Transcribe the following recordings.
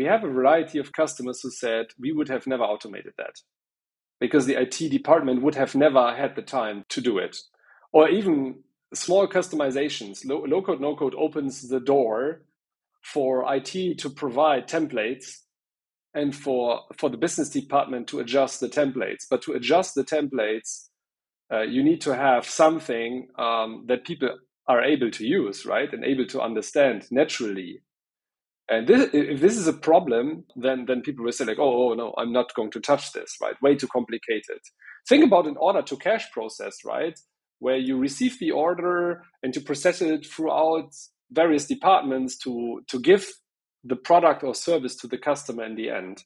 we have a variety of customers who said we would have never automated that because the IT department would have never had the time to do it. Or even small customizations. Low, low code, no code opens the door for IT to provide templates and for, for the business department to adjust the templates. But to adjust the templates, uh, you need to have something um, that people are able to use, right? And able to understand naturally. And this, if this is a problem, then, then people will say like, oh, oh, no, I'm not going to touch this, right? Way too complicated. Think about an order to cash process, right? Where you receive the order and to process it throughout various departments to, to give the product or service to the customer in the end.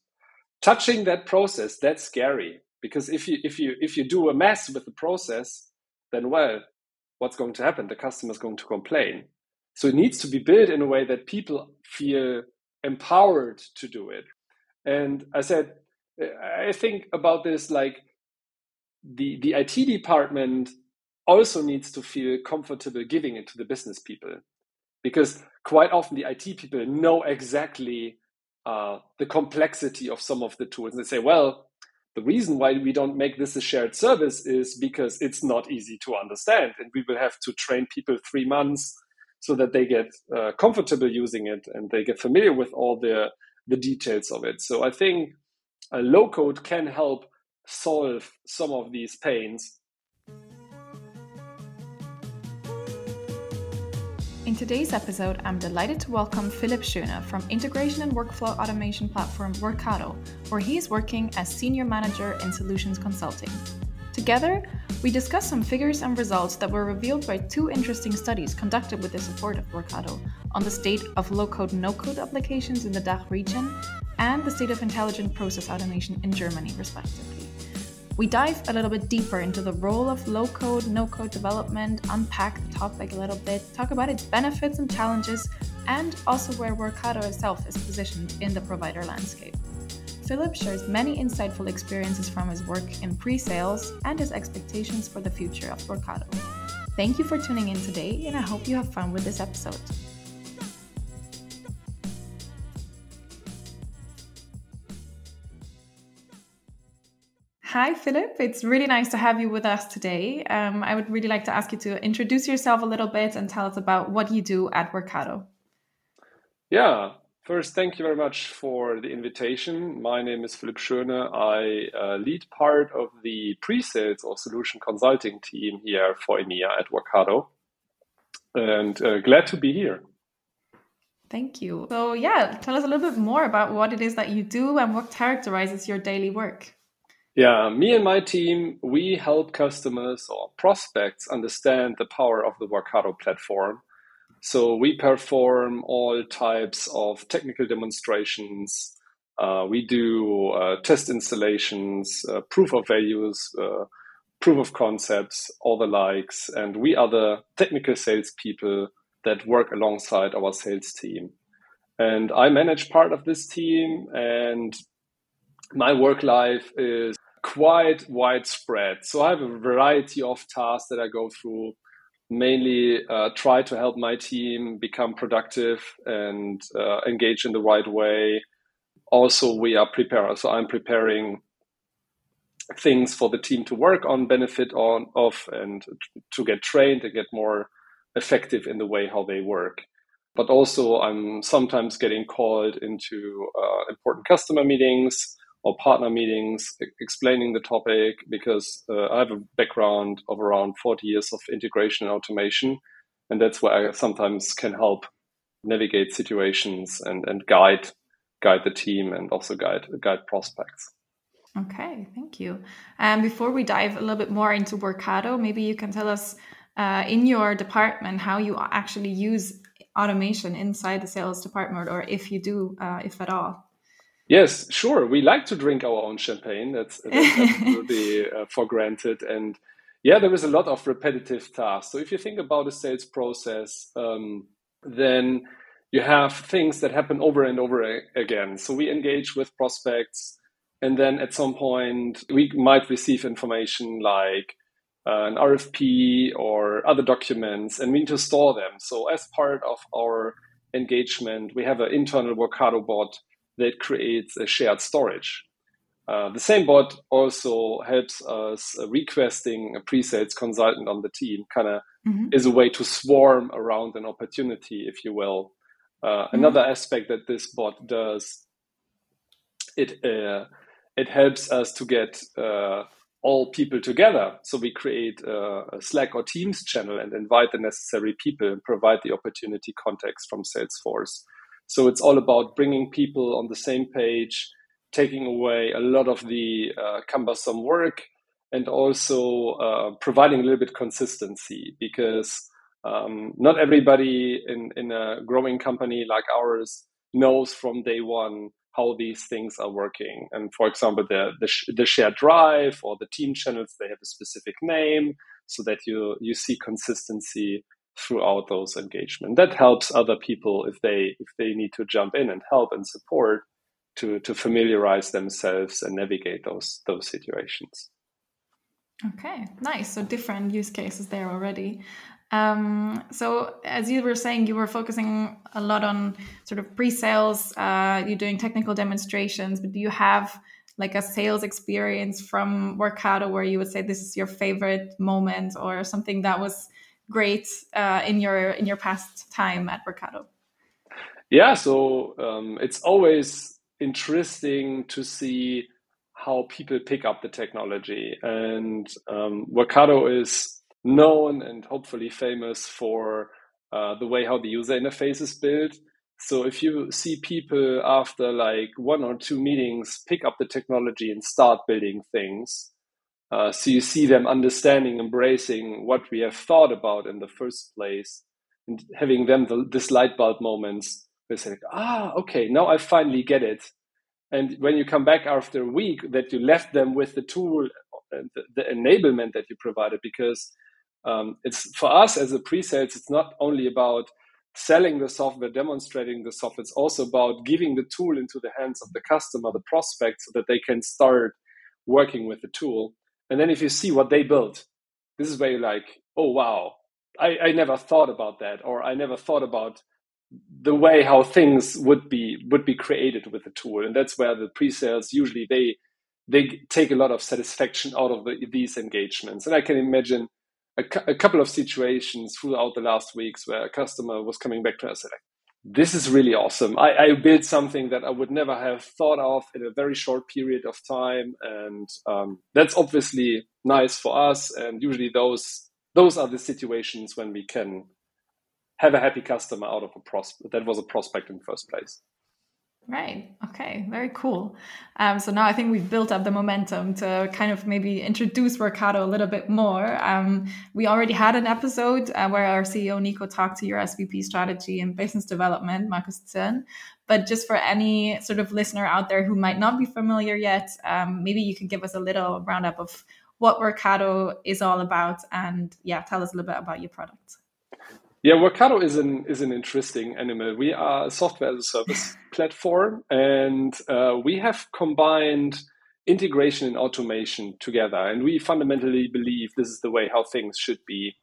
Touching that process, that's scary because if you if you if you do a mess with the process, then well, what's going to happen? The customer is going to complain. So it needs to be built in a way that people feel empowered to do it. And I said, I think about this like the the IT department also needs to feel comfortable giving it to the business people because quite often the IT people know exactly uh, the complexity of some of the tools. And they say, well, the reason why we don't make this a shared service is because it's not easy to understand. And we will have to train people three months so that they get uh, comfortable using it and they get familiar with all the, the details of it. So I think a low code can help solve some of these pains In today's episode, I'm delighted to welcome Philipp Schöne from integration and workflow automation platform Workato, where he is working as Senior Manager in Solutions Consulting. Together, we discuss some figures and results that were revealed by two interesting studies conducted with the support of Workato on the state of low code no code applications in the DACH region and the state of intelligent process automation in Germany, respectively. We dive a little bit deeper into the role of low code, no code development, unpack the topic a little bit, talk about its benefits and challenges, and also where Workato itself is positioned in the provider landscape. Philipp shares many insightful experiences from his work in pre sales and his expectations for the future of Workato. Thank you for tuning in today, and I hope you have fun with this episode. Hi, Philipp. It's really nice to have you with us today. Um, I would really like to ask you to introduce yourself a little bit and tell us about what you do at Workato. Yeah, first, thank you very much for the invitation. My name is Philipp Schöne. I uh, lead part of the pre sales or solution consulting team here for EMEA at Workato. And uh, glad to be here. Thank you. So, yeah, tell us a little bit more about what it is that you do and what characterizes your daily work. Yeah, me and my team, we help customers or prospects understand the power of the Workato platform. So we perform all types of technical demonstrations. Uh, we do uh, test installations, uh, proof of values, uh, proof of concepts, all the likes. And we are the technical salespeople that work alongside our sales team. And I manage part of this team and my work life is quite widespread. So I have a variety of tasks that I go through. Mainly uh, try to help my team become productive and uh, engage in the right way. Also, we are prepared. So I'm preparing things for the team to work on, benefit on of, and to get trained and get more effective in the way how they work. But also, I'm sometimes getting called into uh, important customer meetings or partner meetings explaining the topic because uh, I have a background of around 40 years of integration and automation. And that's where I sometimes can help navigate situations and, and guide guide the team and also guide guide prospects. Okay, thank you. And um, before we dive a little bit more into Workato, maybe you can tell us uh, in your department how you actually use automation inside the sales department, or if you do, uh, if at all. Yes, sure. We like to drink our own champagne. That's, that's absolutely uh, for granted. And yeah, there is a lot of repetitive tasks. So if you think about a sales process, um, then you have things that happen over and over again. So we engage with prospects, and then at some point we might receive information like uh, an RFP or other documents, and we need to store them. So as part of our engagement, we have an internal Workato bot that creates a shared storage. Uh, the same bot also helps us uh, requesting a pre-sales consultant on the team, kind of mm-hmm. is a way to swarm around an opportunity, if you will. Uh, mm-hmm. Another aspect that this bot does, it uh, it helps us to get uh, all people together. So we create a Slack or Teams channel and invite the necessary people and provide the opportunity context from Salesforce. So it's all about bringing people on the same page, taking away a lot of the uh, cumbersome work, and also uh, providing a little bit consistency because um, not everybody in, in a growing company like ours knows from day one how these things are working. And for example, the, the, the shared drive or the team channels, they have a specific name so that you, you see consistency throughout those engagement. That helps other people if they if they need to jump in and help and support to to familiarize themselves and navigate those those situations. Okay, nice. So different use cases there already. Um, so as you were saying, you were focusing a lot on sort of pre-sales. Uh, you're doing technical demonstrations, but do you have like a sales experience from Workato where you would say this is your favorite moment or something that was great uh, in your in your past time at Workato? Yeah, so um, it's always interesting to see how people pick up the technology, and um, is known and hopefully famous for uh, the way how the user interface is built. So if you see people after like one or two meetings pick up the technology and start building things, uh, so you see them understanding, embracing what we have thought about in the first place, and having them the, this light bulb moments. They say, ah, okay, now I finally get it. And when you come back after a week, that you left them with the tool, and the, the enablement that you provided, because um, it's for us as a pre-sales, it's not only about selling the software, demonstrating the software. It's also about giving the tool into the hands of the customer, the prospect, so that they can start working with the tool. And then if you see what they built, this is where you're like, oh wow, I, I never thought about that, or I never thought about the way how things would be would be created with the tool. And that's where the pre-sales usually they they take a lot of satisfaction out of the, these engagements. And I can imagine a, a couple of situations throughout the last weeks where a customer was coming back to us like, this is really awesome. I, I, built something that I would never have thought of in a very short period of time, and um, that's obviously nice for us. And usually, those those are the situations when we can have a happy customer out of a prospect that was a prospect in the first place. Right. Okay. Very cool. Um, so now I think we've built up the momentum to kind of maybe introduce Workato a little bit more. Um, we already had an episode uh, where our CEO Nico talked to your SVP strategy and business development, Markus Zirn. But just for any sort of listener out there who might not be familiar yet, um, maybe you could give us a little roundup of what Workato is all about, and yeah, tell us a little bit about your product. Yeah, Workato is an is an interesting animal. We are a software as a service platform, and uh, we have combined integration and automation together. And we fundamentally believe this is the way how things should be.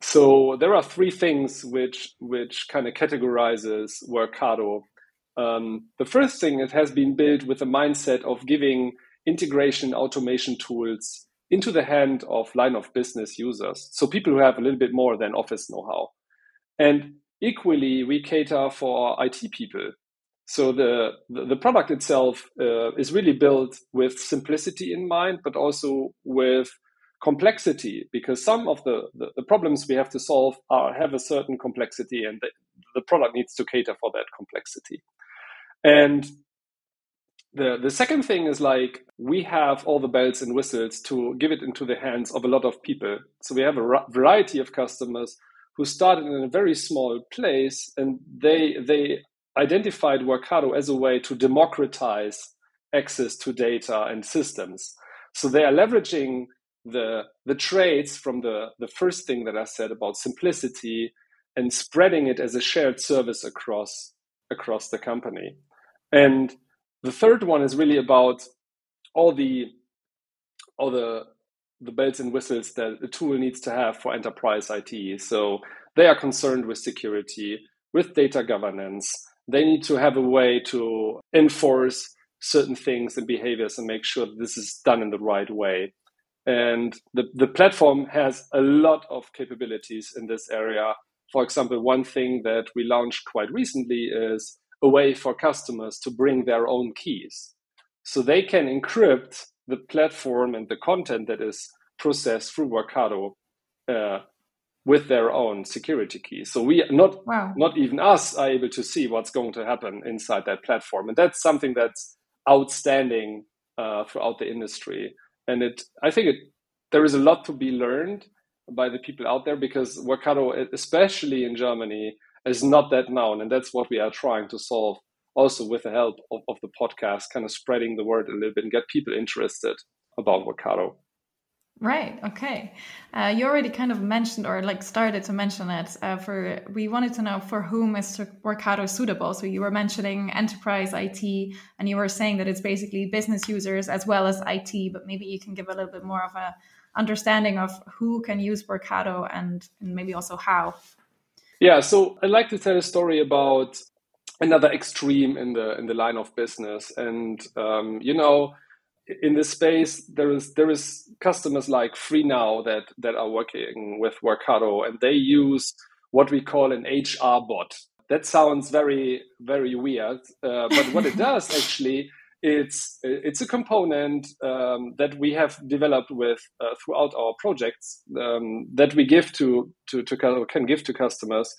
So there are three things which which kind of categorizes Workato. Um, the first thing it has been built with the mindset of giving integration automation tools into the hand of line of business users. So people who have a little bit more than office know-how. And equally, we cater for IT people. So the, the, product itself uh, is really built with simplicity in mind, but also with complexity, because some of the, the, the problems we have to solve are, have a certain complexity, and the, the product needs to cater for that complexity. And the, the second thing is like we have all the bells and whistles to give it into the hands of a lot of people. So we have a variety of customers who started in a very small place and they they identified Workato as a way to democratize access to data and systems. So they are leveraging the the traits from the the first thing that I said about simplicity and spreading it as a shared service across across the company. And the third one is really about all the all the the bells and whistles that a tool needs to have for enterprise IT. So they are concerned with security, with data governance. they need to have a way to enforce certain things and behaviors and make sure this is done in the right way. And the, the platform has a lot of capabilities in this area. For example, one thing that we launched quite recently is a way for customers to bring their own keys. So they can encrypt the platform and the content that is processed through Workato uh, with their own security keys. So we not wow. not even us are able to see what's going to happen inside that platform, and that's something that's outstanding uh, throughout the industry. And it, I think it, there is a lot to be learned by the people out there because Workato, especially in Germany, is not that known, and that's what we are trying to solve. Also, with the help of, of the podcast, kind of spreading the word a little bit and get people interested about Workato. Right. Okay. Uh, you already kind of mentioned or like started to mention it. Uh, for we wanted to know for whom is Workato suitable. So you were mentioning enterprise IT, and you were saying that it's basically business users as well as IT. But maybe you can give a little bit more of a understanding of who can use Workato and, and maybe also how. Yeah. So I'd like to tell a story about another extreme in the in the line of business, and um, you know in this space there is there is customers like FreeNow that that are working with Workato and they use what we call an HR bot. That sounds very very weird, uh, but what it does actually it's it's a component um, that we have developed with uh, throughout our projects um, that we give to, to to can give to customers,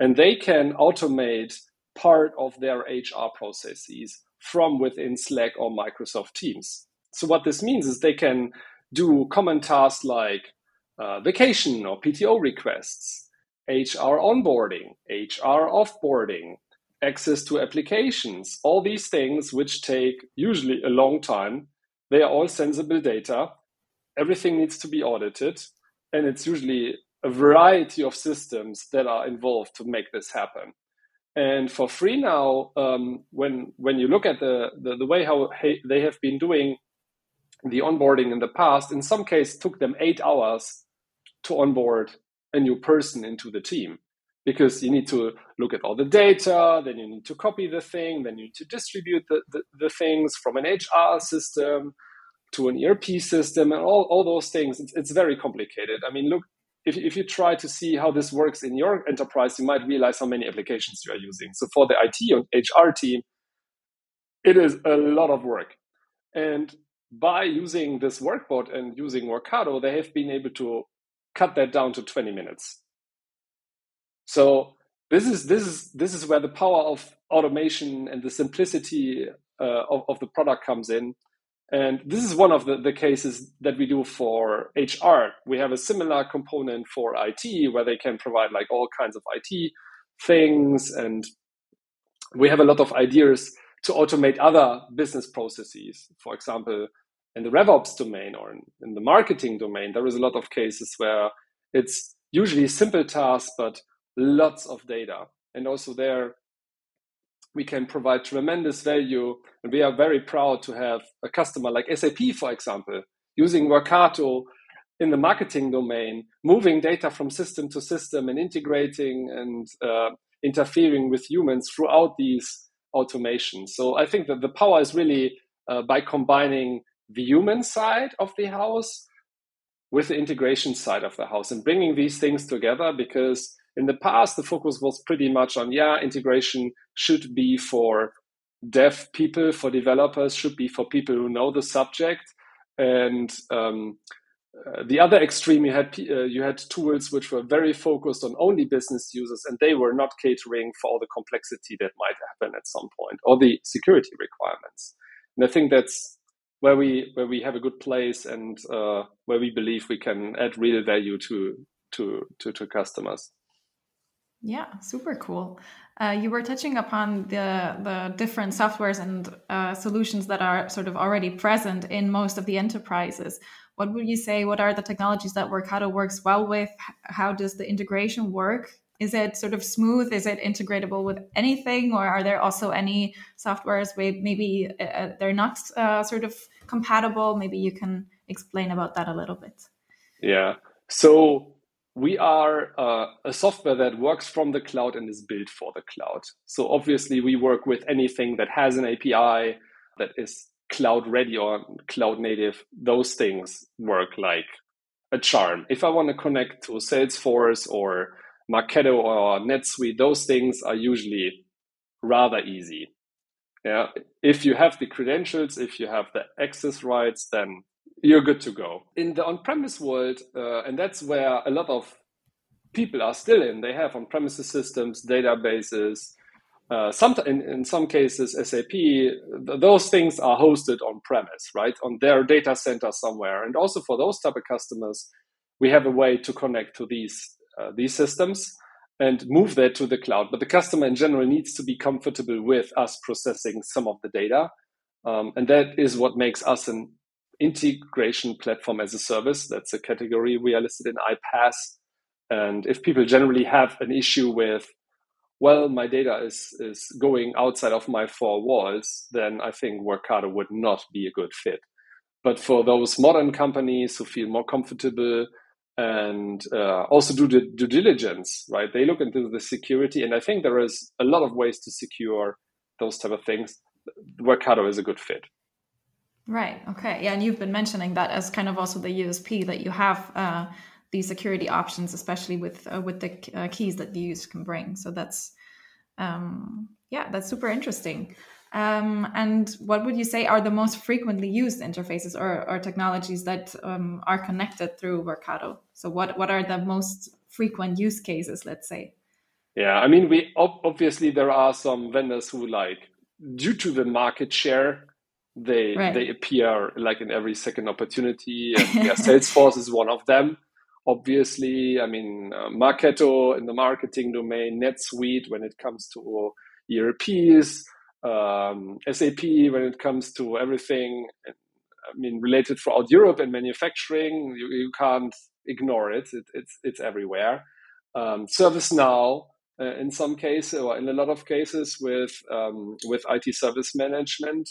and they can automate part of their HR processes from within Slack or Microsoft Teams. So what this means is they can do common tasks like uh, vacation or PTO requests, HR onboarding, HR offboarding, access to applications, all these things which take usually a long time. They are all sensible data. Everything needs to be audited. And it's usually a variety of systems that are involved to make this happen. And for FreeNow, um, when when you look at the, the, the way how they have been doing the onboarding in the past, in some cases, took them eight hours to onboard a new person into the team because you need to look at all the data, then you need to copy the thing, then you need to distribute the, the, the things from an HR system to an ERP system and all, all those things. It's, it's very complicated. I mean, look, if, if you try to see how this works in your enterprise, you might realize how many applications you are using. So for the IT and HR team, it is a lot of work. And by using this workbot and using Workato, they have been able to cut that down to 20 minutes. So this is this is this is where the power of automation and the simplicity uh, of, of the product comes in. And this is one of the, the cases that we do for HR. We have a similar component for IT where they can provide like all kinds of IT things. And we have a lot of ideas to automate other business processes. For example, in the RevOps domain or in, in the marketing domain, there is a lot of cases where it's usually simple tasks, but lots of data. And also there, we can provide tremendous value. And we are very proud to have a customer like SAP, for example, using Workato in the marketing domain, moving data from system to system and integrating and uh, interfering with humans throughout these automations. So I think that the power is really uh, by combining the human side of the house with the integration side of the house and bringing these things together because in the past the focus was pretty much on yeah integration should be for dev people for developers should be for people who know the subject and um, uh, the other extreme you had uh, you had tools which were very focused on only business users and they were not catering for all the complexity that might happen at some point or the security requirements and i think that's where we where we have a good place and uh, where we believe we can add real value to to to, to customers. Yeah, super cool. Uh, you were touching upon the the different softwares and uh, solutions that are sort of already present in most of the enterprises. What would you say? What are the technologies that Workato works well with? How does the integration work? Is it sort of smooth? Is it integratable with anything, or are there also any softwares where maybe uh, uh they're not uh, sort of compatible? Maybe you can explain about that a little bit. Yeah. So we are uh, a software that works from the cloud and is built for the cloud. So obviously, we work with anything that has an API that is cloud ready or cloud native. Those things work like a charm. If I want to connect to Salesforce or Marketo or NetSuite, those things are usually rather easy. Yeah, if you have the credentials, if you have the access rights, then you're good to go. In the on-premise world, uh, and that's where a lot of people are still in. They have on-premises systems, databases. Uh, some in, in some cases, SAP. Th- those things are hosted on-premise, right, on their data center somewhere. And also for those type of customers, we have a way to connect to these uh, these systems and move that to the cloud. But the customer in general needs to be comfortable with us processing some of the data. Um, and that is what makes us an integration platform as a service. That's a category we are listed in iPaaS. And if people generally have an issue with, well, my data is, is going outside of my four walls, then I think Workato would not be a good fit. But for those modern companies who feel more comfortable and uh, also do the due diligence, right? They look into the security, and I think there is a lot of ways to secure those type of things. Workato is a good fit. Right. Okay. Yeah, and you've been mentioning that as kind of also the USP that you have uh, these security options, especially with uh, with the uh, keys that the user can bring. So that's um, yeah, that's super interesting. Um, and what would you say are the most frequently used interfaces or, or technologies that um, are connected through Workato? So what what are the most frequent use cases? Let's say. Yeah, I mean, we obviously there are some vendors who like due to the market share they right. they appear like in every second opportunity and yeah, salesforce is one of them obviously i mean uh, marketo in the marketing domain netsuite when it comes to erps um, sap when it comes to everything i mean related throughout europe and manufacturing you, you can't ignore it. it it's it's everywhere um, ServiceNow uh, in some cases or in a lot of cases with um, with IT service management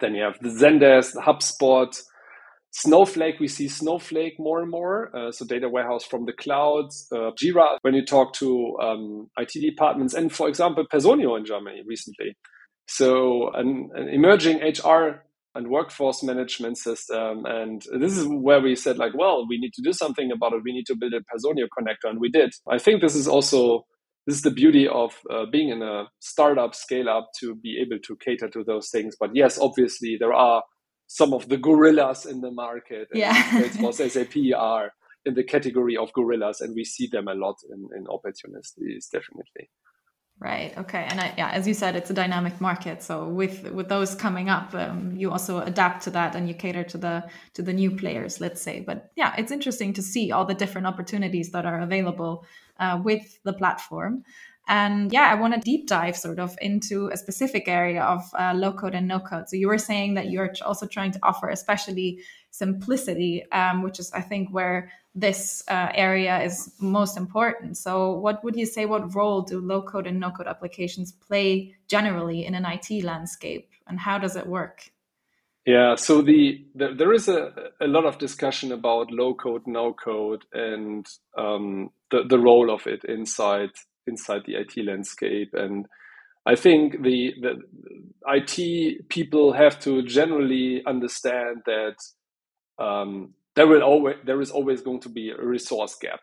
then you have the Zendesk, HubSpot, Snowflake. We see Snowflake more and more. Uh, so data warehouse from the clouds. Uh, Jira when you talk to um, IT departments, and for example, Personio in Germany recently. So an, an emerging HR and workforce management system. And this is where we said, like, well, we need to do something about it. We need to build a Personio connector, and we did. I think this is also this is the beauty of uh, being in a startup scale up to be able to cater to those things. But yes, obviously there are some of the gorillas in the market. And Yeah. Salesforce, SAP are in the category of gorillas, and we see them a lot in, in opportunities, definitely. Right. Okay. And I, yeah, as you said, it's a dynamic market. So with with those coming up, um, you also adapt to that and you cater to the to the new players, let's say. But yeah, it's interesting to see all the different opportunities that are available uh, with the platform. And yeah, I want to deep dive sort of into a specific area of uh, low code and no code. So you were saying that you're also trying to offer, especially simplicity, um, which is, I think, where this uh, area is most important. So, what would you say? What role do low code and no code applications play generally in an IT landscape, and how does it work? Yeah, so the, the, there is a, a lot of discussion about low code, no code, and um, the the role of it inside inside the IT landscape. And I think the the IT people have to generally understand that um, there will always there is always going to be a resource gap.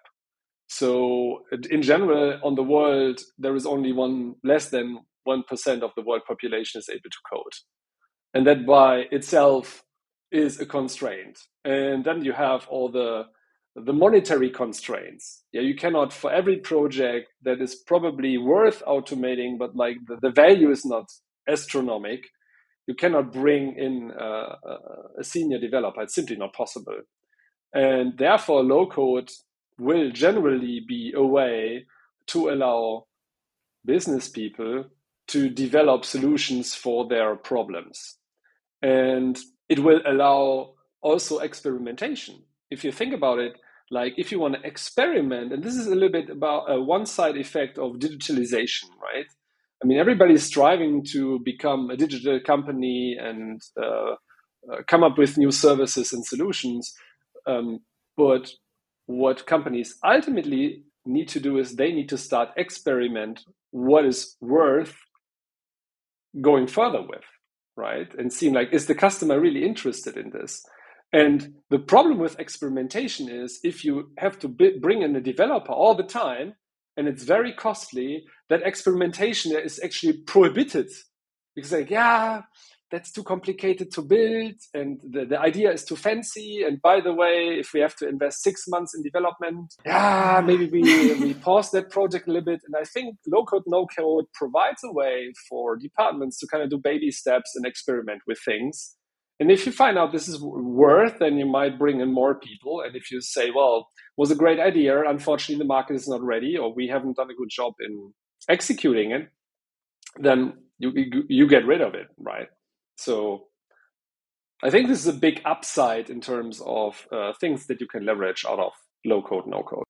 So in general, on the world, there is only one less than one percent of the world population is able to code and that by itself is a constraint. And then you have all the the monetary constraints. Yeah you cannot for every project that is probably worth automating but like the, the value is not astronomic you cannot bring in a, a senior developer. It's simply not possible. And therefore low code will generally be a way to allow business people to develop solutions for their problems and it will allow also experimentation. If you think about it, like if you want to experiment, and this is a little bit about a one side effect of digitalization, right? I mean, everybody's striving to become a digital company and uh, uh, come up with new services and solutions. Um, but what companies ultimately need to do is they need to start experiment what is worth going further with, right? And seeing like, is the customer really interested in this? And the problem with experimentation is if you have to bring in a developer all the time and it's very costly, that experimentation is actually prohibited because like, yeah, that's too complicated to build and the, the idea is too fancy and by the way if we have to invest six months in development yeah maybe we, we pause that project a little bit and i think low code no code provides a way for departments to kind of do baby steps and experiment with things. And if you find out this is worth then you might bring in more people and if you say well was a great idea unfortunately the market is not ready or we haven't done a good job in executing it then you, you, you get rid of it right so I think this is a big upside in terms of uh, things that you can leverage out of low code, no code.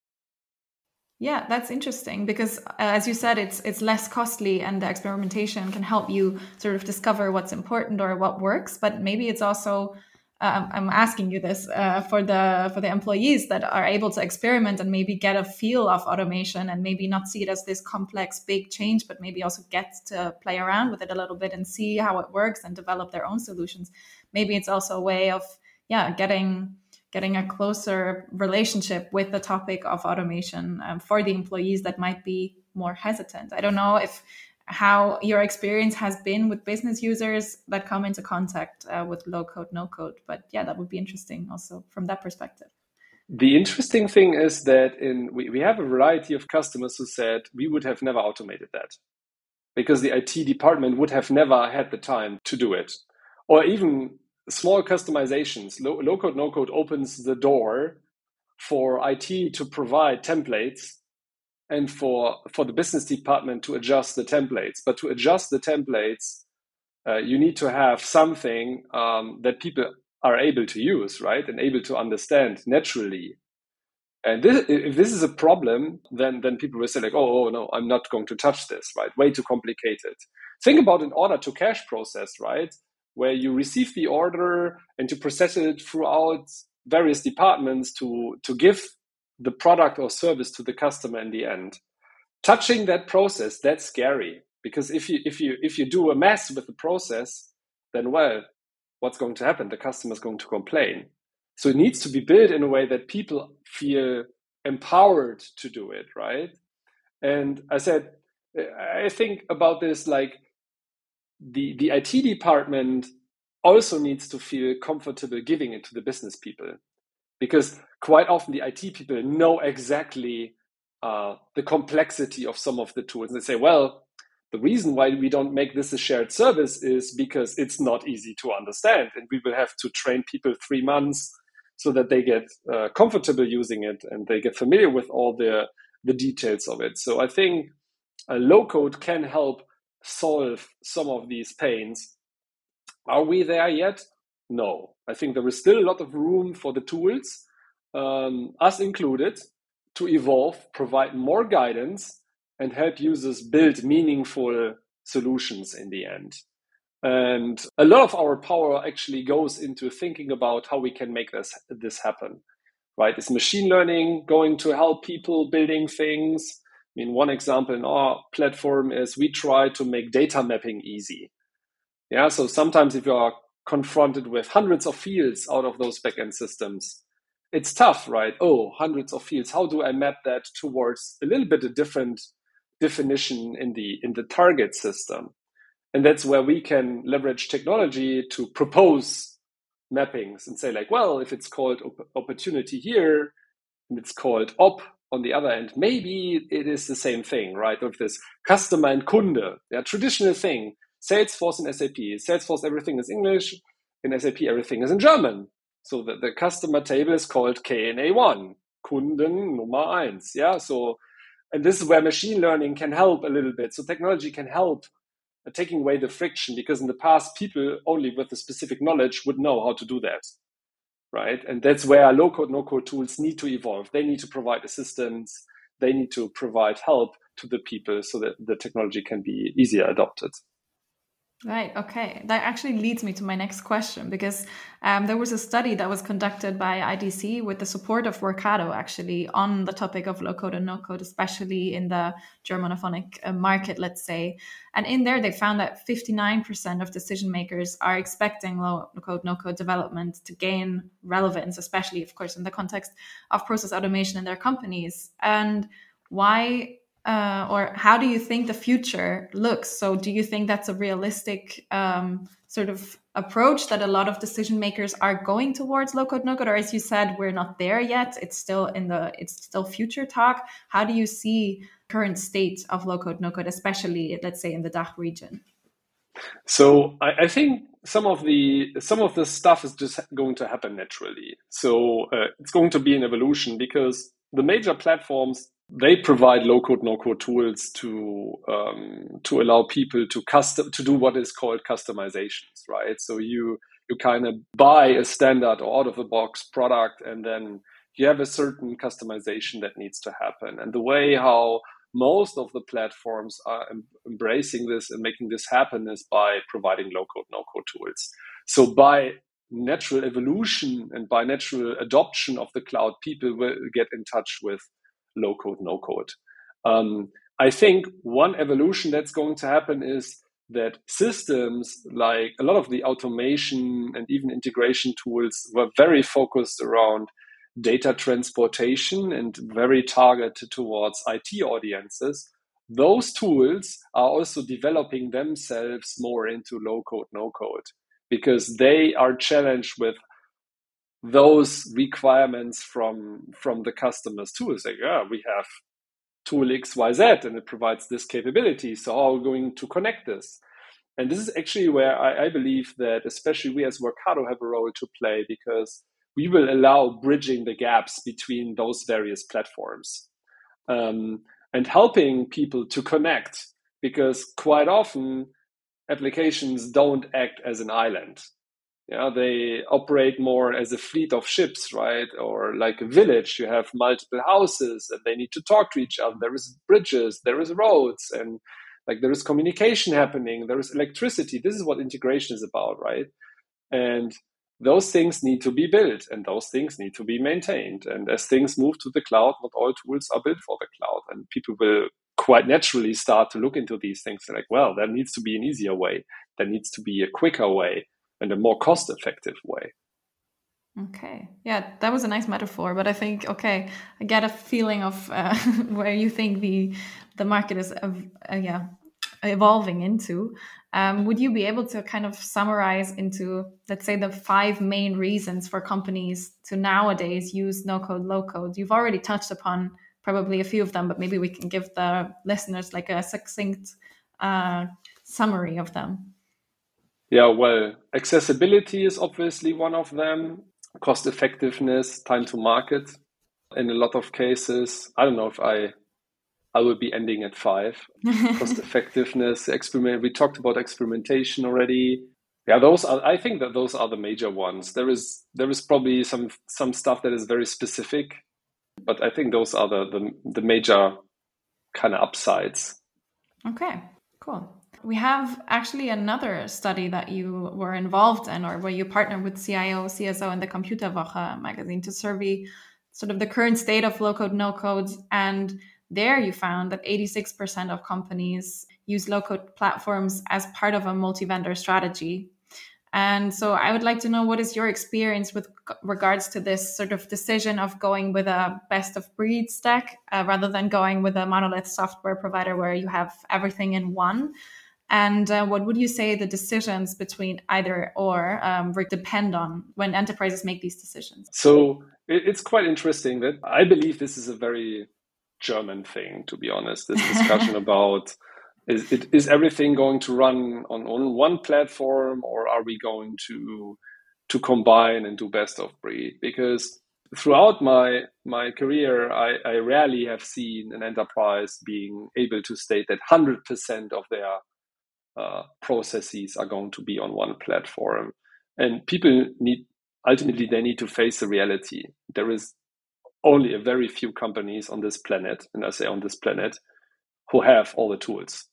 Yeah, that's interesting because, uh, as you said, it's it's less costly, and the experimentation can help you sort of discover what's important or what works. But maybe it's also um, I'm asking you this uh, for the for the employees that are able to experiment and maybe get a feel of automation and maybe not see it as this complex big change, but maybe also get to play around with it a little bit and see how it works and develop their own solutions. Maybe it's also a way of yeah getting getting a closer relationship with the topic of automation um, for the employees that might be more hesitant. I don't know if how your experience has been with business users that come into contact uh, with low code, no code. But yeah, that would be interesting also from that perspective. The interesting thing is that in we, we have a variety of customers who said we would have never automated that because the IT department would have never had the time to do it. Or even small customizations. Low, low code, no code opens the door for IT to provide templates and for for the business department to adjust the templates. But to adjust the templates, uh, you need to have something um, that people are able to use, right, and able to understand naturally. And this, if this is a problem, then then people will say like, oh, oh no, I'm not going to touch this, right? Way too complicated. Think about an order to cash process, right? Where you receive the order and to process it throughout various departments to to give the product or service to the customer in the end. Touching that process, that's scary because if you if you if you do a mess with the process, then well, what's going to happen? The customer is going to complain. So it needs to be built in a way that people feel empowered to do it, right? And I said, I think about this like the the IT department also needs to feel comfortable giving it to the business people because quite often the IT people know exactly uh, the complexity of some of the tools. And they say, well, the reason why we don't make this a shared service is because it's not easy to understand. And we will have to train people three months so that they get uh, comfortable using it and they get familiar with all the, the details of it. So I think a low code can help solve some of these pains. Are we there yet? No, I think there is still a lot of room for the tools, um, us included, to evolve, provide more guidance, and help users build meaningful solutions in the end. And a lot of our power actually goes into thinking about how we can make this this happen. Right? Is machine learning going to help people building things? I mean, one example in our platform is we try to make data mapping easy. Yeah, so sometimes if you are confronted with hundreds of fields out of those backend systems, it's tough, right? Oh, hundreds of fields. How do I map that towards a little bit a different definition in the in the target system? And that's where we can leverage technology to propose mappings and say like, well, if it's called op- opportunity here and it's called op on the other end, maybe it is the same thing, right? With this customer and kunde, yeah, traditional thing Salesforce and SAP. Salesforce, everything is English. In SAP, everything is in German. So the, the customer table is called KNA1, Kunden Nummer 1. Yeah. So, and this is where machine learning can help a little bit. So technology can help uh, taking away the friction because in the past, people only with the specific knowledge would know how to do that. Right. And that's where low code, no code tools need to evolve. They need to provide assistance. They need to provide help to the people so that the technology can be easier adopted. Right. Okay. That actually leads me to my next question because um, there was a study that was conducted by IDC with the support of Workato actually on the topic of low code and no code, especially in the Germanophonic uh, market, let's say. And in there, they found that 59% of decision makers are expecting low code, no code development to gain relevance, especially, of course, in the context of process automation in their companies. And why uh, or how do you think the future looks? So, do you think that's a realistic um, sort of approach that a lot of decision makers are going towards low code no code? Or as you said, we're not there yet. It's still in the it's still future talk. How do you see current state of low code no code, especially let's say in the DACH region? So I, I, think some of the some of the stuff is just going to happen naturally. So uh, it's going to be an evolution because the major platforms they provide low code no code tools to um, to allow people to custom to do what is called customizations right? So you you kind of buy a standard or out of the box product and then you have a certain customization that needs to happen. And the way how most of the platforms are em- embracing this and making this happen is by providing low code no code tools. So by natural evolution and by natural adoption of the cloud people will get in touch with low code, no code. Um, I think one evolution that's going to happen is that systems like a lot of the automation and even integration tools were very focused around data transportation and very targeted towards IT audiences. Those tools are also developing themselves more into low code, no code because they are challenged with those requirements from from the customers too. It's like, yeah, we have tool XYZ and it provides this capability. So how are we going to connect this? And this is actually where I, I believe that especially we as Workato have a role to play because we will allow bridging the gaps between those various platforms um, and helping people to connect because quite often applications don't act as an island yeah they operate more as a fleet of ships right? Or like a village you have multiple houses and they need to talk to each other. There is bridges there is roads and like there is communication happening there is electricity. This is what integration is about right? And those things need to be built and those things need to be maintained. And as things move to the cloud not all tools are built for the cloud. And people will quite naturally start to look into these things like well there needs to be an easier way. There needs to be a quicker way and a more cost effective way. Okay. Yeah, that was a nice metaphor, but I think okay, I get a feeling of uh, where you think the the market is uh, uh, yeah evolving into. Um, would you be able to kind of summarize into let's say the five main reasons for companies to nowadays use no code low code? You've already touched upon probably a few of them, but maybe we can give the listeners like a succinct uh, summary of them. Yeah, well, accessibility is obviously one of them. Cost effectiveness, time to market. In a lot of cases, I don't know if I I will be ending at five. Cost effectiveness, experiment. We talked about experimentation already. Yeah, those are. I think that those are the major ones. There is there is probably some some stuff that is very specific, but I think those are the the, the major kind of upsides. Okay, cool we have actually another study that you were involved in, or where you partnered with CIO, CSO, and the Computerwoche magazine to survey sort of the current state of low code, no codes. And there you found that 86% of companies use low code platforms as part of a multi vendor strategy. And so I would like to know what is your experience with regards to this sort of decision of going with a best of breed stack uh, rather than going with a monolith software provider where you have everything in one. And uh, what would you say the decisions between either or um, depend on when enterprises make these decisions? So it's quite interesting that I believe this is a very German thing, to be honest. This discussion about is, it, is everything going to run on, on one platform or are we going to to combine and do best of breed? Because throughout my my career, I, I rarely have seen an enterprise being able to state that 100% of their uh, processes are going to be on one platform. And people need, ultimately, they need to face the reality. There is only a very few companies on this planet, and I say on this planet, who have all the tools.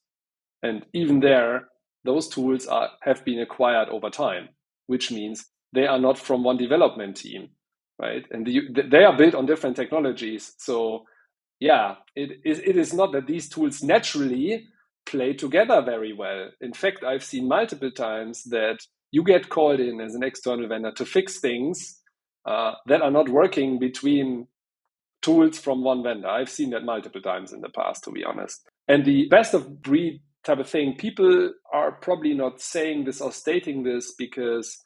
And even there, those tools are, have been acquired over time, which means they are not from one development team, right? And the, they are built on different technologies. So, yeah, it is, it is not that these tools naturally play together very well. In fact, I've seen multiple times that you get called in as an external vendor to fix things uh, that are not working between tools from one vendor. I've seen that multiple times in the past, to be honest. And the best of breed type of thing, people are probably not saying this or stating this because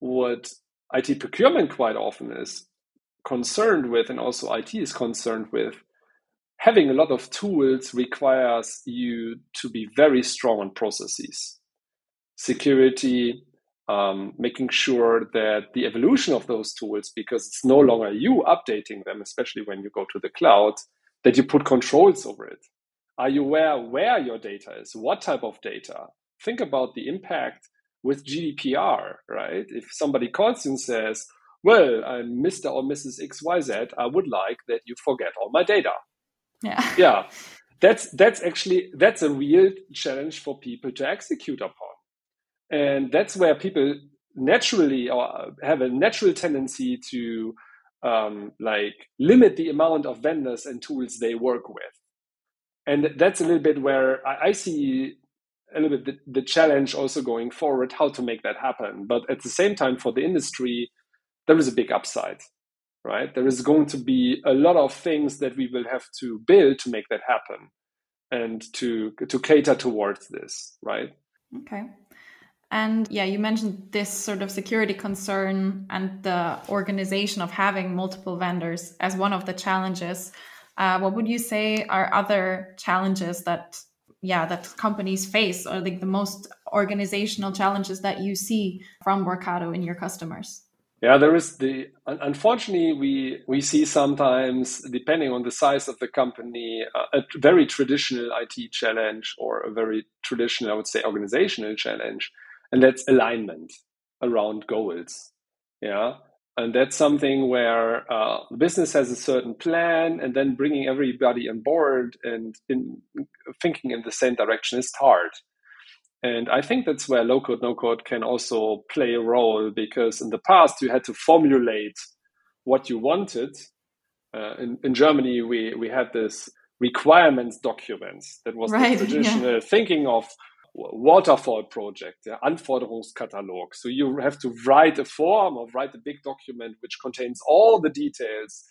what IT procurement quite often is concerned with, and also IT is concerned with, having a lot of tools requires you to be very strong on processes, security, um, making sure that the evolution of those tools, because it's no longer you updating them, especially when you go to the cloud, that you put controls over it. Are you aware where your data is? What type of data? Think about the impact with GDPR, right? If somebody calls you and says, well, I'm Mr. or Mrs. XYZ, I would like that you forget all my data. Yeah. Yeah. That's that's actually that's a real challenge for people to execute upon. And that's where people naturally or have a natural tendency to um, like limit the amount of vendors and tools they work with. And that's a little bit where I, I see a little bit the, the, challenge also going forward, how to make that happen. But at the same time, for the industry, there is a big upside, right? There is going to be a lot of things that we will have to build to make that happen and to to cater towards this, right? Okay. And yeah, you mentioned this sort of security concern and the organization of having multiple vendors as one of the challenges. Uh, what would you say are other challenges that yeah that companies face or like the most organizational challenges that you see from Workato in your customers? Yeah, there is the unfortunately we we see sometimes depending on the size of the company uh, a very traditional IT challenge or a very traditional I would say organizational challenge and that's alignment around goals. Yeah. And that's something where uh, the business has a certain plan, and then bringing everybody on board and in thinking in the same direction is hard. And I think that's where low code, no code can also play a role because in the past you had to formulate what you wanted. Uh, in, in Germany, we, we had this requirements documents that was right, the traditional yeah. thinking of waterfall project, yeah, Anforderungskatalog. So you have to write a form or write a big document which contains all the details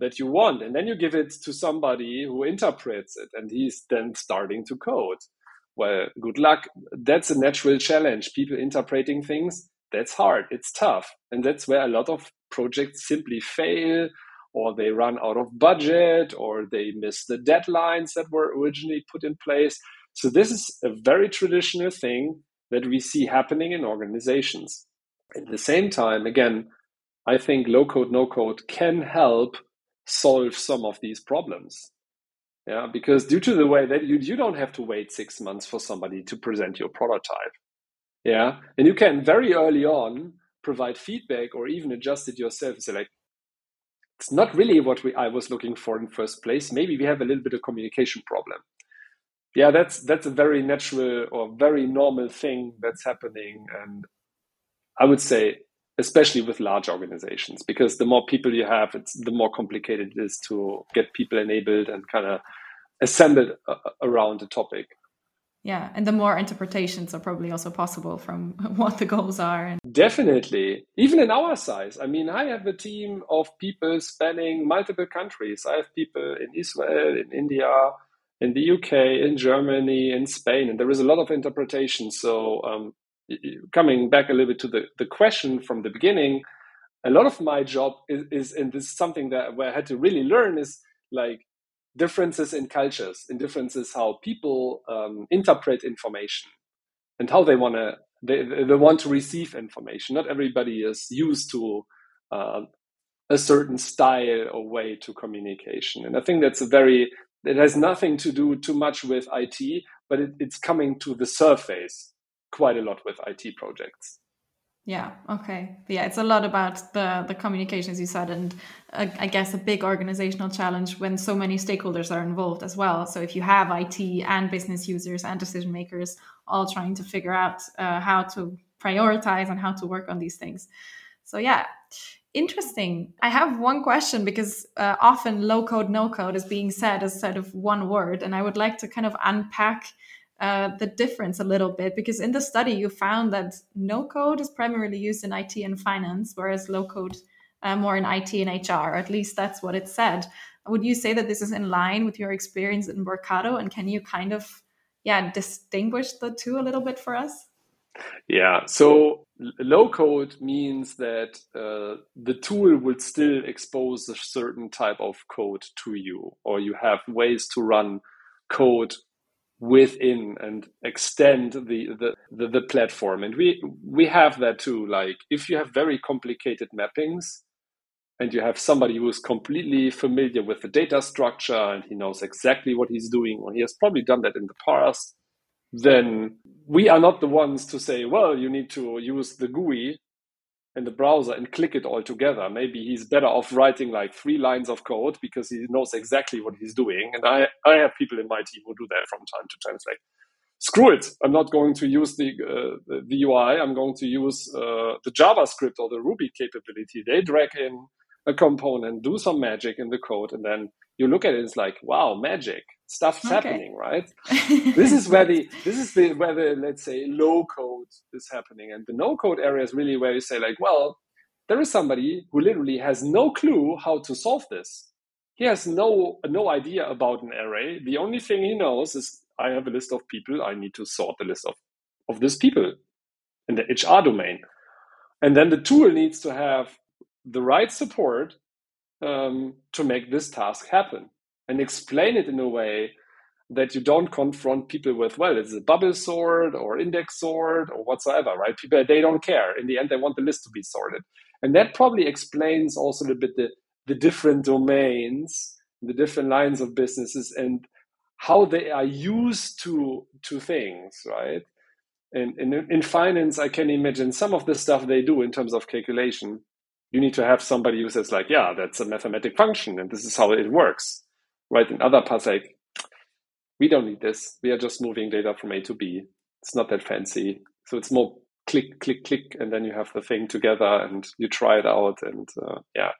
that you want. And then you give it to somebody who interprets it and he's then starting to code. Well, good luck. That's a natural challenge. People interpreting things, that's hard. It's tough. And that's where a lot of projects simply fail or they run out of budget or they miss the deadlines that were originally put in place. So this is a very traditional thing that we see happening in organizations. At the same time, again, I think low code, no code can help solve some of these problems. Yeah, because due to the way that you, you don't have to wait six months for somebody to present your prototype. Yeah. And you can very early on provide feedback or even adjust it yourself. Say like, it's not really what we, I was looking for in first place. Maybe we have a little bit of communication problem yeah, that's that's a very natural or very normal thing that's happening, and I would say especially with large organizations because the more people you have, it's the more complicated it is to get people enabled and kind of assembled uh, around a topic. Yeah, and the more interpretations are probably also possible from what the goals are. And... Definitely. Even in our size. I mean, I have a team of people spanning multiple countries. I have people in Israel, in India, in the UK, in Germany, in Spain, and there is a lot of interpretation. So, um, coming back a little bit to the, the question from the beginning, a lot of my job is, is and this is something that where I had to really learn is like differences in cultures and differences how people um, interpret information and how they want to they, they want to receive information. Not everybody is used to uh, a certain style or way to communication, and I think that's a very it has nothing to do too much with IT, but it, it's coming to the surface quite a lot with IT projects. Yeah. Okay. Yeah, it's a lot about the the communications you said, and uh, I guess a big organizational challenge when so many stakeholders are involved as well. So if you have IT and business users and decision makers all trying to figure out uh, how to prioritize and how to work on these things. So yeah, interesting. I have one question because uh, often low code, no code is being said as sort of one word, and I would like to kind of unpack uh, the difference a little bit because in the study you found that no code is primarily used in IT and finance, whereas low code uh, more in IT and HR. At least that's what it said. Would you say that this is in line with your experience in Workato, and can you kind of yeah distinguish the two a little bit for us? Yeah. So low code means that uh, the tool will still expose a certain type of code to you, or you have ways to run code within and extend the, the, the, the, platform. And we, we have that too. Like if you have very complicated mappings and you have somebody who is completely familiar with the data structure and he knows exactly what he's doing, or he has probably done that in the past, then we are not the ones to say, well, you need to use the GUI in the browser and click it all together. Maybe he's better off writing like three lines of code because he knows exactly what he's doing. And I, I have people in my team who do that from time to time. It's like, screw it. I'm not going to use the, uh, the, UI. I'm going to use uh, the JavaScript or the Ruby capability. They drag in a component, do some magic in the code, and then you look at it, it's like, wow, magic stuff's okay. happening, right? this is where the this is the where the let's say low code is happening, and the no code area is really where you say like, well, there is somebody who literally has no clue how to solve this. He has no no idea about an array. The only thing he knows is I have a list of people. I need to sort the list of of these people in the HR domain, and then the tool needs to have the right support um, to make this task happen and explain it in a way that you don't confront people with, well, it's a bubble sort or index sort or whatsoever, right? People, they don't care. In the end, they want the list to be sorted. And that probably explains also a bit the, the different domains, the different lines of businesses and how they are used to, to things, right? And, and in finance, I can imagine some of the stuff they do in terms of calculation. You need to have somebody who says like, yeah, that's a mathematic function and this is how it works right? In other parts, like we don't need this. We are just moving data from A to B. It's not that fancy. So it's more click, click, click, and then you have the thing together and you try it out. And uh, yeah,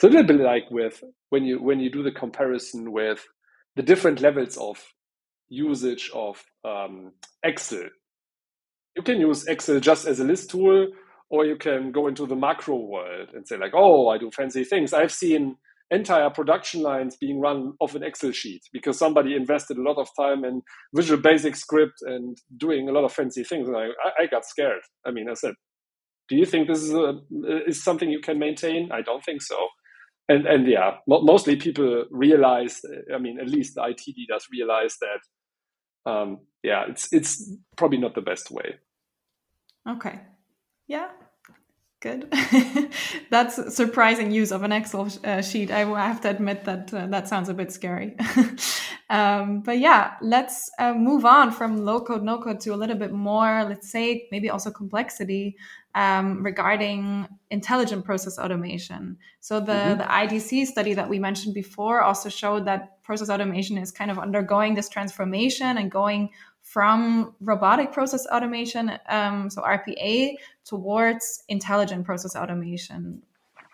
so a little bit like with when you when you do the comparison with the different levels of usage of um, Excel. You can use Excel just as a list tool, or you can go into the macro world and say like, oh, I do fancy things. I've seen entire production lines being run off an Excel sheet because somebody invested a lot of time in Visual Basic script and doing a lot of fancy things. And I, I got scared. I mean, I said, "Do you think this is a, is something you can maintain?" I don't think so. And and yeah, mostly people realize. I mean, at least the IT leaders realize that. Um, yeah, it's it's probably not the best way. Okay. Yeah, Good. That's surprising use of an Excel uh, sheet. I have to admit that uh, that sounds a bit scary. um, but yeah, let's uh, move on from low code, no code to a little bit more, let's say, maybe also complexity um, regarding intelligent process automation. So the, mm-hmm. the IDC study that we mentioned before also showed that process automation is kind of undergoing this transformation and going from robotic process automation, um, so RPA, towards intelligent process automation.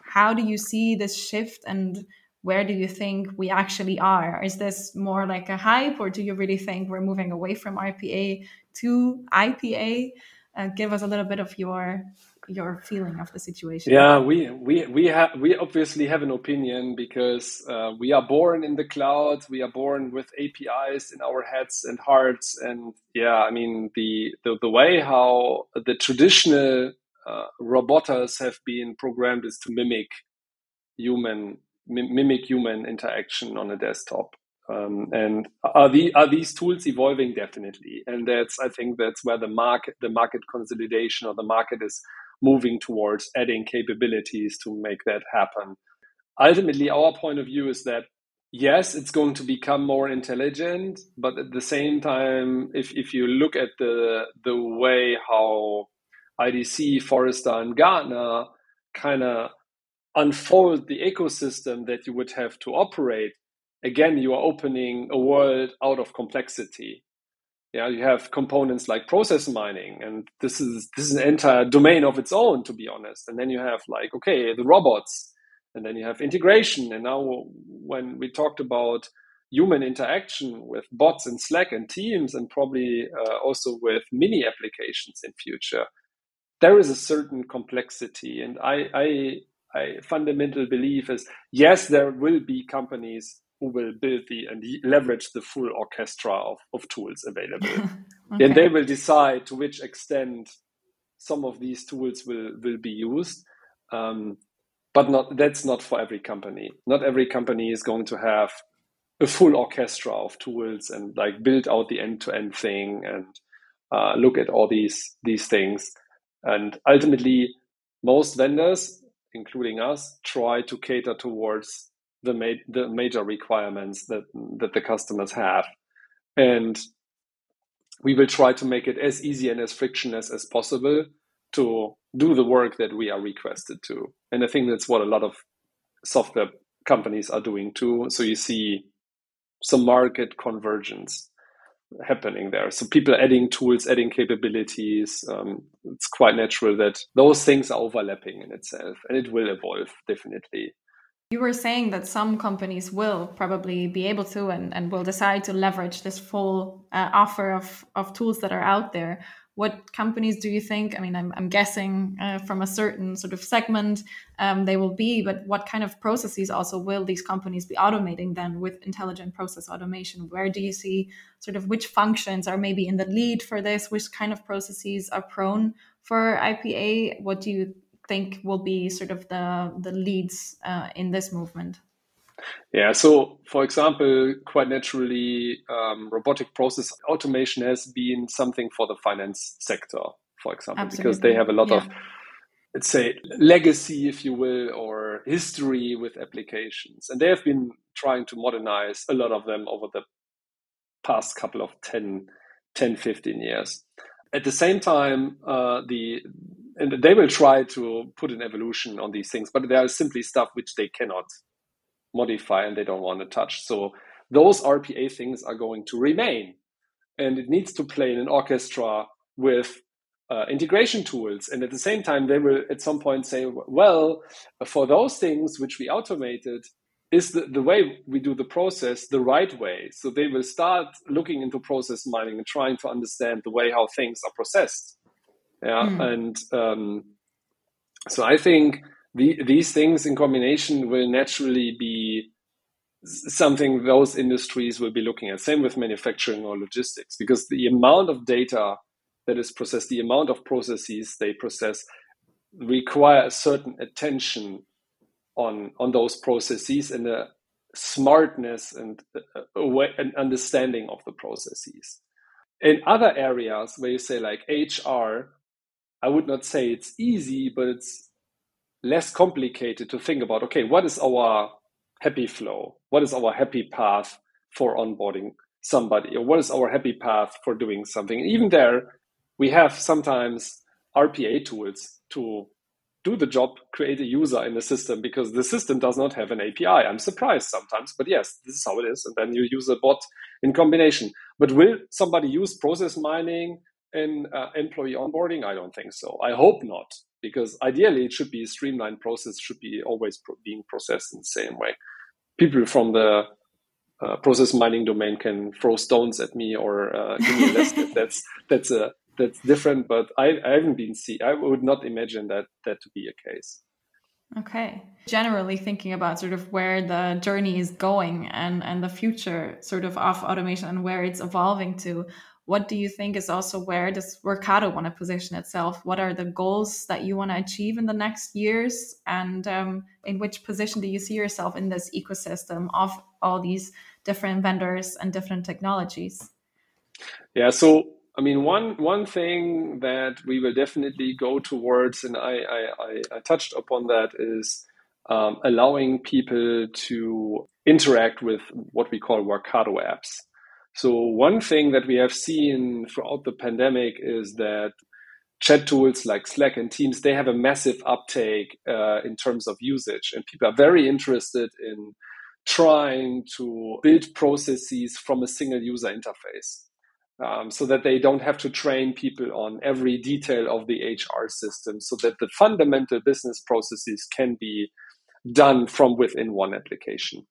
How do you see this shift and where do you think we actually are? Is this more like a hype or do you really think we're moving away from RPA to IPA? Uh, give us a little bit of your your feeling of the situation? Yeah we we we have we obviously have an opinion because uh, we are born in the cloud. We are born with apis in our heads and hearts. And yeah i mean the the, the way how the traditional uh, robots have been programmed is to mimic human mimic human interaction on a desktop. Um, and are the are these tools evolving? Definitely. And that's i think that's where the market the market consolidation or the market is moving towards adding capabilities to make that happen. Ultimately, our point of view is that yes, it's going to become more intelligent, but at the same time, if, if you look at the the way how IDC, Forrester, and Gartner kind of unfold the ecosystem that you would have to operate, again, you are opening a world out of complexity. Yeah, you have components like process mining, and this is this is an entire domain of its own, to be honest. And then you have like, okay, the robots, and then you have integration. And now when we talked about human interaction with bots and Slack and Teams, and probably uh, also with mini applications in future, there is a certain complexity. And I, I I fundamental belief is yes, there will be companies who will build the and leverage the full orchestra of, of tools available. okay. And they will decide to which extent some of these tools will, will be used. Um, but not that's not for every company. Not every company is going to have a full orchestra of tools and like build out the end-to-end thing and uh, look at all these these things. And ultimately, most vendors including us, try to cater towards the, ma- the major requirements that, that the customers have. And we will try to make it as easy and as frictionless as possible to do the work that we are requested to. And I think that's what a lot of software companies are doing too. So you see some market convergence happening there. So people adding tools, adding capabilities. Um, it's quite natural that those things are overlapping in itself, and it will evolve definitely. You were saying that some companies will probably be able to and, and will decide to leverage this full uh, offer of, of tools that are out there what companies do you think? I mean, I'm, I'm guessing uh, from a certain sort of segment um, they will be, but what kind of processes also will these companies be automating then with intelligent process automation? Where do you see sort of which functions are maybe in the lead for this? Which kind of processes are prone for IPA? What do you think will be sort of the the leads uh, in this movement? Yeah, so for example, quite naturally, um, robotic process automation has been something for the finance sector, for example, Absolutely. because they have a lot yeah. of, let's say, legacy, if you will, or history with applications. And they have been trying to modernize a lot of them over the past couple of 10, 10 15 years. At the same time, uh, the and they will try to put an evolution on these things, but there is simply stuff which they cannot modify and they don't want to touch. So those RPA things are going to remain. And it needs to play in an orchestra with uh, integration tools. And at the same time, they will at some point say, well, for those things which we automated, is the, the way we do the process the right way? So they will start looking into process mining and trying to understand the way how things are processed. Yeah. Mm. And um, so I think the, these things in combination will naturally be something those industries will be looking at. Same with manufacturing or logistics, because the amount of data that is processed, the amount of processes they process, require a certain attention on on those processes and a smartness and an understanding of the processes. In other areas where you say like HR, I would not say it's easy, but it's less complicated to think about okay what is our happy flow? What is our happy path for onboarding somebody? Or what is our happy path for doing something? Even there we have sometimes rpa tools to do the job create a user in the system because the system does not have an api i'm surprised sometimes but yes this is how it is. And then you use a bot in combination. But will somebody use process mining in uh, employee onboarding i don't think so i hope not because ideally it should be a streamlined process, should be always pro- being processed in the same way. People from the uh, process mining domain can throw stones at me or uh, give me a list. that's that's a that's different, but I, I haven't been see. I would not imagine that that to be a case. Okay. Generally thinking about sort of where the journey is going and and the future sort of of automation and where it's evolving to, what do you think is also where does Workato want to position itself? What are the goals that you want to achieve in the next years? And um, in which position do you see yourself in this ecosystem of all these different vendors and different technologies? Yeah, so I mean, one one thing that we will definitely go towards, and I I, I touched upon that, is um, allowing people to interact with what we call Workato apps. So, one thing that we have seen throughout the pandemic is that chat tools like Slack and Teams, they have a massive uptake uh, in terms of usage, and people are very interested in trying to build processes from a single user interface. Um, so that they don't have to train people on every detail of the HR system, so that the fundamental business processes can be done from within one application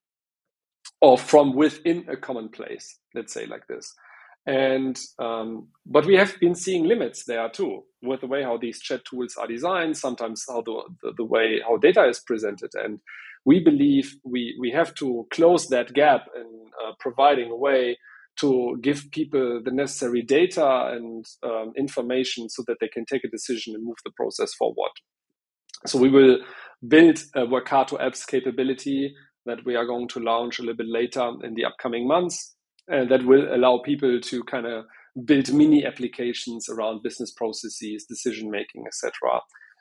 or from within a common place, let's say like this. And um, but we have been seeing limits there too, with the way how these chat tools are designed, sometimes how the, the, the way how data is presented. And we believe we, we have to close that gap in uh, providing a way to give people the necessary data and um, information so that they can take a decision and move the process forward. So we will build a Workato apps capability that we are going to launch a little bit later in the upcoming months and that will allow people to kind of build mini applications around business processes, decision making, etc.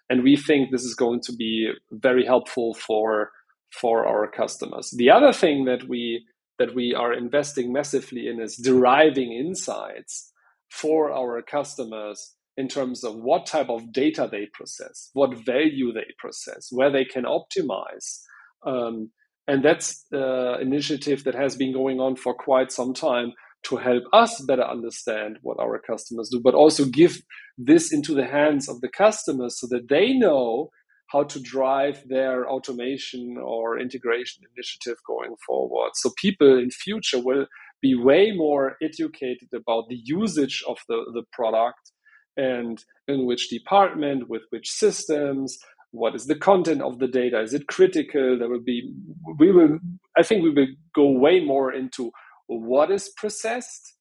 And we think this is going to be very helpful for for our customers. The other thing that we that we are investing massively in is deriving insights for our customers in terms of what type of data they process, what value they process, where they can optimize. Um, and that's the initiative that has been going on for quite some time to help us better understand what our customers do, but also give this into the hands of the customers so that they know how to drive their automation or integration initiative going forward. So people in future will be way more educated about the usage of the, the product and in which department, with which systems, what is the content of the data? Is it critical? There will be, we will, I think we will go way more into what is processed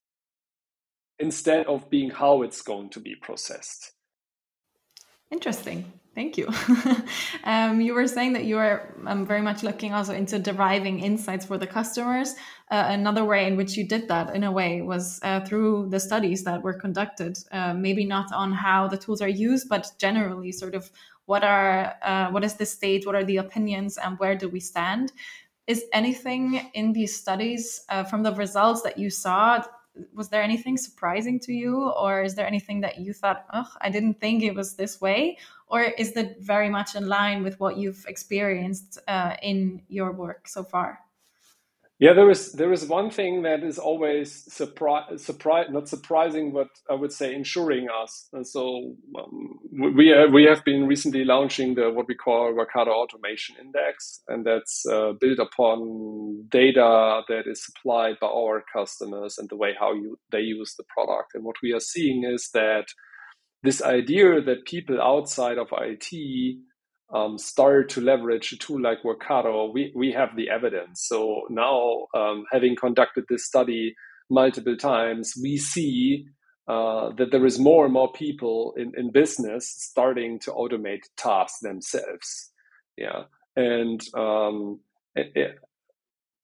instead of being how it's going to be processed. Interesting. Thank you. um, you were saying that you are um, very much looking also into deriving insights for the customers. Uh, another way in which you did that, in a way, was uh, through the studies that were conducted. Uh, maybe not on how the tools are used, but generally, sort of what are uh, what is the state, what are the opinions, and where do we stand? Is anything in these studies uh, from the results that you saw was there anything surprising to you? Or is there anything that you thought oh i didn't think it was this way? Or is that very much in line with what you've experienced uh, in your work so far yeah there is there is one thing that is always surprise surprise not surprising but i would say ensuring us and so um, we uh, we have been recently launching the what we call Workato Automation Index, and that's uh, built upon data that is supplied by our customers and the way how you they use the product. And what we are seeing is that this idea that people outside of IT um, start to leverage a tool like Workato, we, we have the evidence. So now, um, having conducted this study multiple times, we see uh, that there is more and more people in, in business starting to automate tasks themselves. Yeah. And um, it, it,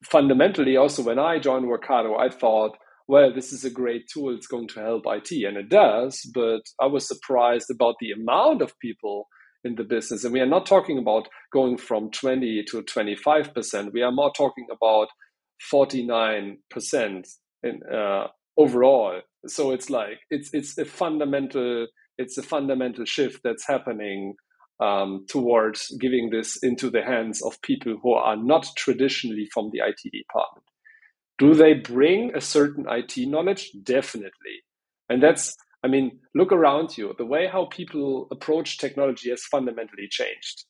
fundamentally, also, when I joined Workato, I thought, well, this is a great tool. It's going to help IT. And it does. But I was surprised about the amount of people in the business. And we are not talking about going from 20 to 25%. We are more talking about 49% in, uh, overall so it's like it's it's a fundamental it's a fundamental shift that's happening um, towards giving this into the hands of people who are not traditionally from the IT department. Do they bring a certain IT knowledge? Definitely. And that's, I mean, look around you. The way how people approach technology has fundamentally changed,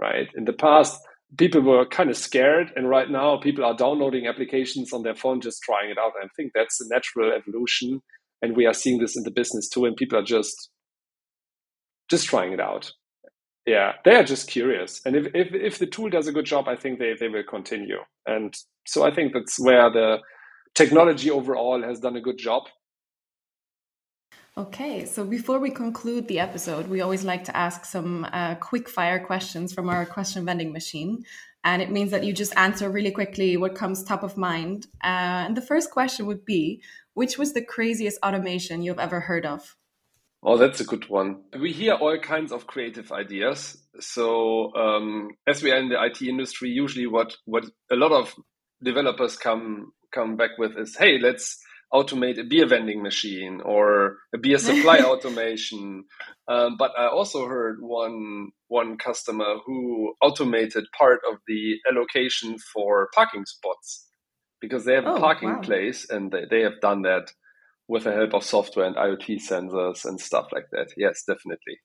right? In the past, people were kind of scared, and right now, people are downloading applications on their phone, just trying it out. I think that's a natural evolution and we are seeing this in the business too and people are just just trying it out yeah they are just curious and if, if, if the tool does a good job i think they, they will continue and so i think that's where the technology overall has done a good job Okay, so before we conclude the episode, we always like to ask some uh, quick fire questions from our question vending machine. And it means that you just answer really quickly what comes top of mind. Uh, and the first question would be which was the craziest automation you've ever heard of? Oh, that's a good one. We hear all kinds of creative ideas. So, um, as we are in the IT industry, usually what what a lot of developers come come back with is, hey, let's automate a beer vending machine or a beer supply automation. Um, but I also heard one one customer who automated part of the allocation for parking spots because they have oh, a parking wow. place and they, they have done that with the help of software and IoT sensors and stuff like that. Yes, definitely.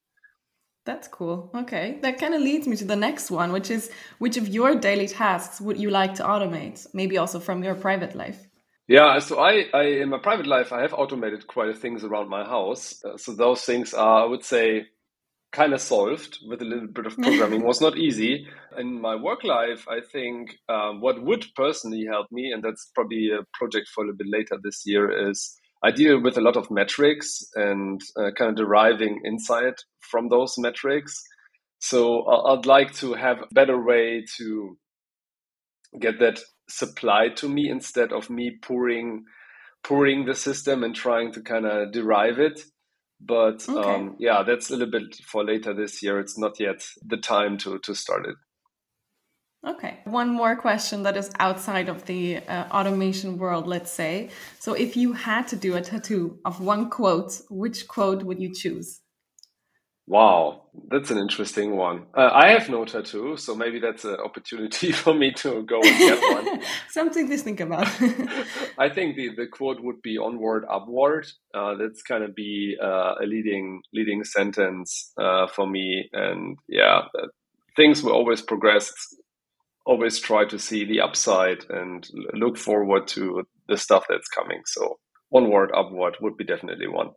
That's cool. Okay. That kind of leads me to the next one, which is which of your daily tasks would you like to automate? Maybe also from your private life. Yeah, so I, I in my private life, I have automated quite a things around my house. Uh, so those things are, I would say, kind of solved with a little bit of programming. was not easy. In my work life, I think um, what would personally help me, and that's probably a project for a little bit later this year, is I deal with a lot of metrics and uh, kind of deriving insight from those metrics. So I'd like to have a better way to get that supplied to me instead of me pouring pouring the system and trying to kind of derive it. But okay. um, yeah, that's a little bit for later this year. It's not yet the time to to start it. Okay. One more question that is outside of the uh, automation world, let's say. So, if you had to do a tattoo of one quote, which quote would you choose? Wow, that's an interesting one. Uh, I have no tattoo, so maybe that's an opportunity for me to go and get one. Something to think about. I think the, the quote would be onward, upward. Uh, that's kind of be uh, a leading leading sentence uh, for me. And yeah, things will always progress always try to see the upside and look forward to the stuff that's coming. So onward, upward would be definitely one.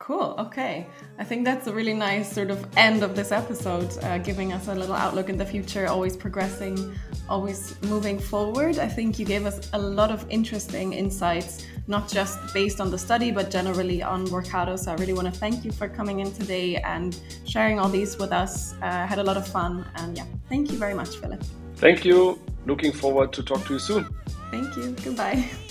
Cool. Okay. I think that's a really nice sort of end of this episode, uh, giving us a little outlook in the future, always progressing, always moving forward. I think you gave us a lot of interesting insights, not just based on the study, but generally on Workato. So I really want to thank you for coming in today and sharing all these with us. Uh, had a lot of fun. And yeah, thank you very much, Philipp. Thank you. Looking forward to talk to you soon. Thank you. Goodbye.